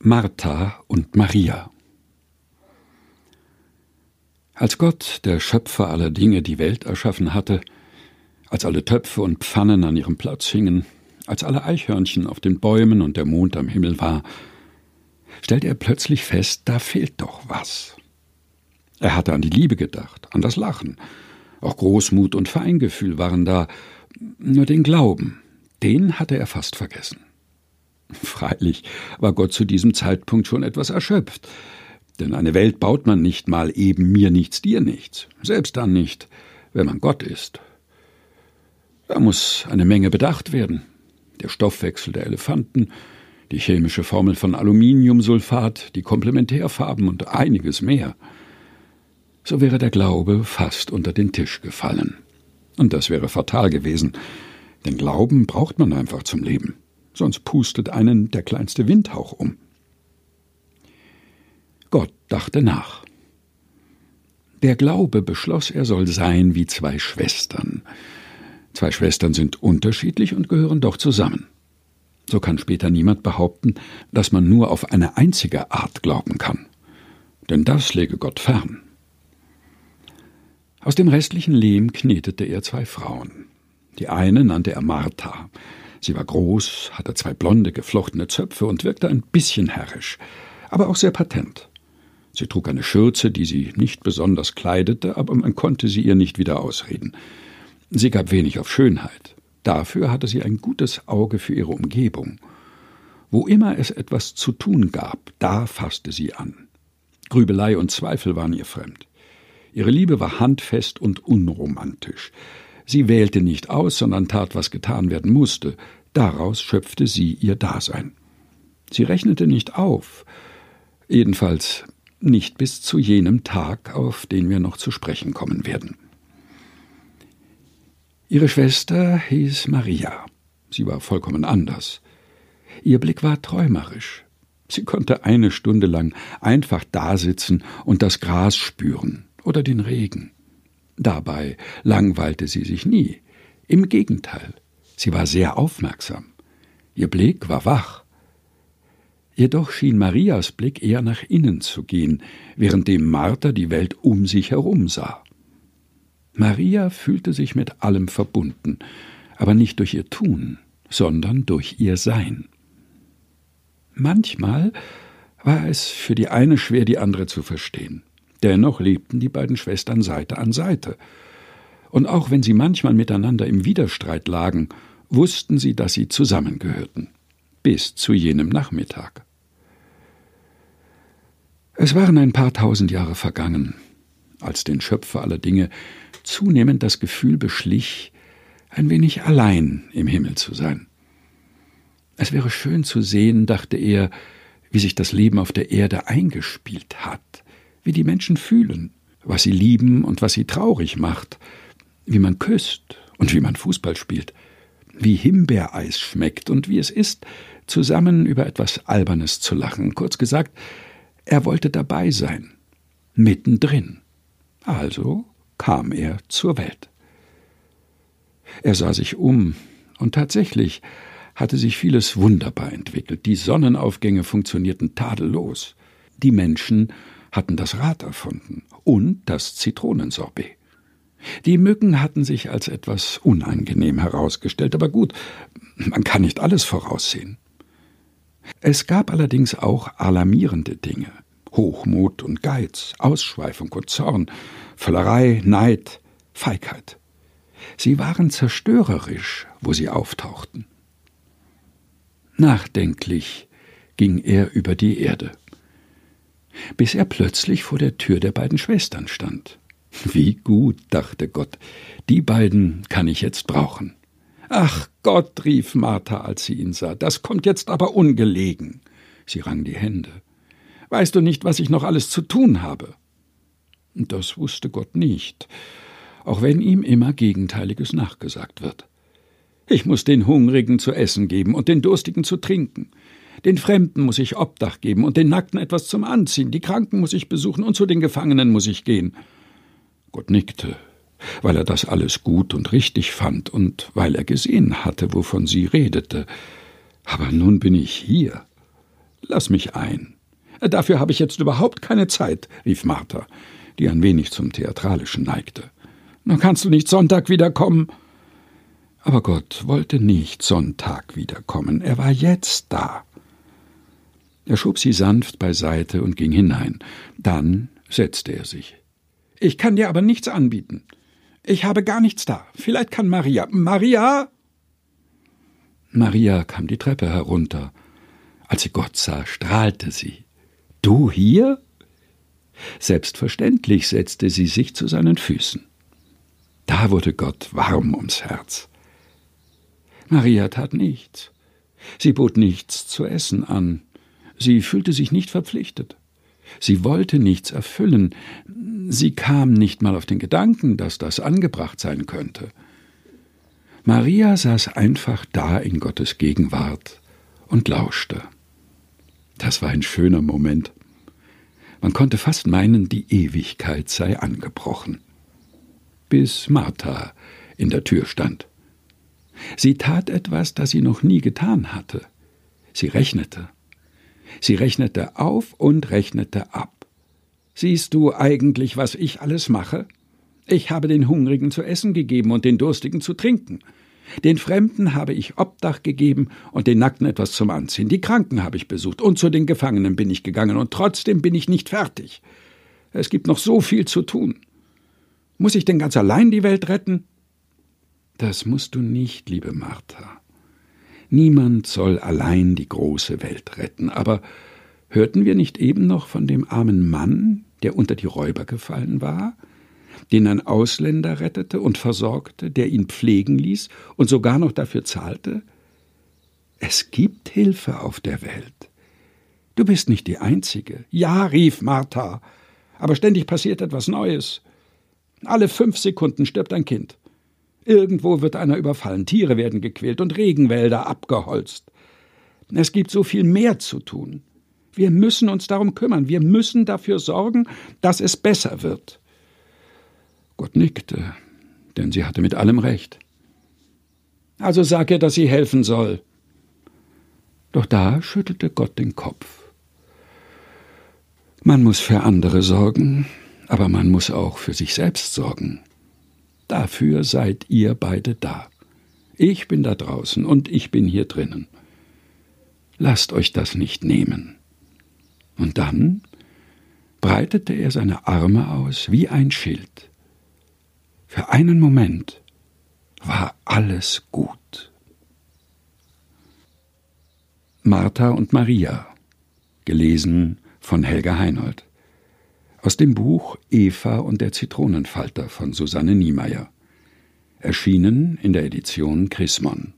Martha und Maria Als Gott, der Schöpfer aller Dinge, die Welt erschaffen hatte, als alle Töpfe und Pfannen an ihrem Platz hingen, als alle Eichhörnchen auf den Bäumen und der Mond am Himmel war, stellte er plötzlich fest, da fehlt doch was. Er hatte an die Liebe gedacht, an das Lachen. Auch Großmut und Feingefühl waren da, nur den Glauben, den hatte er fast vergessen. Freilich war Gott zu diesem Zeitpunkt schon etwas erschöpft, denn eine Welt baut man nicht mal eben mir nichts, dir nichts, selbst dann nicht, wenn man Gott ist. Da muss eine Menge bedacht werden. Der Stoffwechsel der Elefanten, die chemische Formel von Aluminiumsulfat, die Komplementärfarben und einiges mehr. So wäre der Glaube fast unter den Tisch gefallen. Und das wäre fatal gewesen, denn Glauben braucht man einfach zum Leben, sonst pustet einen der kleinste Windhauch um. Gott dachte nach. Der Glaube beschloss, er soll sein wie zwei Schwestern. Zwei Schwestern sind unterschiedlich und gehören doch zusammen. So kann später niemand behaupten, dass man nur auf eine einzige Art glauben kann. Denn das lege Gott fern. Aus dem restlichen Lehm knetete er zwei Frauen. Die eine nannte er Martha. Sie war groß, hatte zwei blonde, geflochtene Zöpfe und wirkte ein bisschen herrisch, aber auch sehr patent. Sie trug eine Schürze, die sie nicht besonders kleidete, aber man konnte sie ihr nicht wieder ausreden. Sie gab wenig auf Schönheit. Dafür hatte sie ein gutes Auge für ihre Umgebung. Wo immer es etwas zu tun gab, da fasste sie an. Grübelei und Zweifel waren ihr fremd. Ihre Liebe war handfest und unromantisch. Sie wählte nicht aus, sondern tat, was getan werden musste. Daraus schöpfte sie ihr Dasein. Sie rechnete nicht auf, jedenfalls nicht bis zu jenem Tag, auf den wir noch zu sprechen kommen werden. Ihre Schwester hieß Maria. Sie war vollkommen anders. Ihr Blick war träumerisch. Sie konnte eine Stunde lang einfach dasitzen und das Gras spüren oder den Regen. Dabei langweilte sie sich nie. Im Gegenteil, sie war sehr aufmerksam. Ihr Blick war wach. Jedoch schien Marias Blick eher nach innen zu gehen, währenddem Martha die Welt um sich herum sah. Maria fühlte sich mit allem verbunden, aber nicht durch ihr Tun, sondern durch ihr Sein. Manchmal war es für die eine schwer, die andere zu verstehen. Dennoch lebten die beiden Schwestern Seite an Seite. Und auch wenn sie manchmal miteinander im Widerstreit lagen, wussten sie, dass sie zusammengehörten. Bis zu jenem Nachmittag. Es waren ein paar tausend Jahre vergangen, als den Schöpfer aller Dinge zunehmend das Gefühl beschlich, ein wenig allein im Himmel zu sein. Es wäre schön zu sehen, dachte er, wie sich das Leben auf der Erde eingespielt hat, wie die Menschen fühlen, was sie lieben und was sie traurig macht, wie man küsst und wie man Fußball spielt, wie Himbeereis schmeckt und wie es ist, zusammen über etwas Albernes zu lachen. Kurz gesagt, er wollte dabei sein, mittendrin. Also kam er zur Welt. Er sah sich um, und tatsächlich hatte sich vieles wunderbar entwickelt. Die Sonnenaufgänge funktionierten tadellos. Die Menschen hatten das Rad erfunden und das Zitronensorbet. Die Mücken hatten sich als etwas unangenehm herausgestellt, aber gut, man kann nicht alles voraussehen. Es gab allerdings auch alarmierende Dinge. Hochmut und Geiz, Ausschweifung und Zorn, Völlerei, Neid, Feigheit. Sie waren zerstörerisch, wo sie auftauchten. Nachdenklich ging er über die Erde, bis er plötzlich vor der Tür der beiden Schwestern stand. Wie gut, dachte Gott, die beiden kann ich jetzt brauchen. Ach Gott, rief Martha, als sie ihn sah, das kommt jetzt aber ungelegen. Sie rang die Hände. Weißt du nicht, was ich noch alles zu tun habe? Das wusste Gott nicht, auch wenn ihm immer Gegenteiliges nachgesagt wird. Ich muss den Hungrigen zu essen geben und den Durstigen zu trinken. Den Fremden muss ich Obdach geben und den Nackten etwas zum Anziehen. Die Kranken muss ich besuchen und zu den Gefangenen muss ich gehen. Gott nickte, weil er das alles gut und richtig fand und weil er gesehen hatte, wovon sie redete. Aber nun bin ich hier. Lass mich ein. Dafür habe ich jetzt überhaupt keine Zeit, rief Martha, die ein wenig zum Theatralischen neigte. Dann kannst du nicht Sonntag wiederkommen. Aber Gott wollte nicht Sonntag wiederkommen, er war jetzt da. Er schob sie sanft beiseite und ging hinein. Dann setzte er sich. Ich kann dir aber nichts anbieten. Ich habe gar nichts da. Vielleicht kann Maria. Maria! Maria kam die Treppe herunter. Als sie Gott sah, strahlte sie. Du hier? Selbstverständlich setzte sie sich zu seinen Füßen. Da wurde Gott warm ums Herz. Maria tat nichts. Sie bot nichts zu essen an. Sie fühlte sich nicht verpflichtet. Sie wollte nichts erfüllen. Sie kam nicht mal auf den Gedanken, dass das angebracht sein könnte. Maria saß einfach da in Gottes Gegenwart und lauschte. Das war ein schöner Moment. Man konnte fast meinen, die Ewigkeit sei angebrochen. Bis Martha in der Tür stand. Sie tat etwas, das sie noch nie getan hatte. Sie rechnete. Sie rechnete auf und rechnete ab. Siehst du eigentlich, was ich alles mache? Ich habe den Hungrigen zu essen gegeben und den Durstigen zu trinken. Den Fremden habe ich Obdach gegeben und den Nackten etwas zum Anziehen. Die Kranken habe ich besucht und zu den Gefangenen bin ich gegangen und trotzdem bin ich nicht fertig. Es gibt noch so viel zu tun. Muss ich denn ganz allein die Welt retten? Das musst du nicht, liebe Martha. Niemand soll allein die große Welt retten. Aber hörten wir nicht eben noch von dem armen Mann, der unter die Räuber gefallen war, den ein Ausländer rettete und versorgte, der ihn pflegen ließ und sogar noch dafür zahlte? Es gibt Hilfe auf der Welt. Du bist nicht die Einzige. Ja, rief Martha, aber ständig passiert etwas Neues. Alle fünf Sekunden stirbt ein Kind. Irgendwo wird einer überfallen, Tiere werden gequält und Regenwälder abgeholzt. Es gibt so viel mehr zu tun. Wir müssen uns darum kümmern, wir müssen dafür sorgen, dass es besser wird. Gott nickte, denn sie hatte mit allem recht. Also sag ihr, dass sie helfen soll. Doch da schüttelte Gott den Kopf. Man muss für andere sorgen, aber man muss auch für sich selbst sorgen. Dafür seid ihr beide da. Ich bin da draußen und ich bin hier drinnen. Lasst euch das nicht nehmen. Und dann breitete er seine Arme aus wie ein Schild. Für einen Moment war alles gut. Martha und Maria, gelesen von Helga Heinold aus dem Buch Eva und der Zitronenfalter von Susanne Niemeyer, erschienen in der Edition Chrismon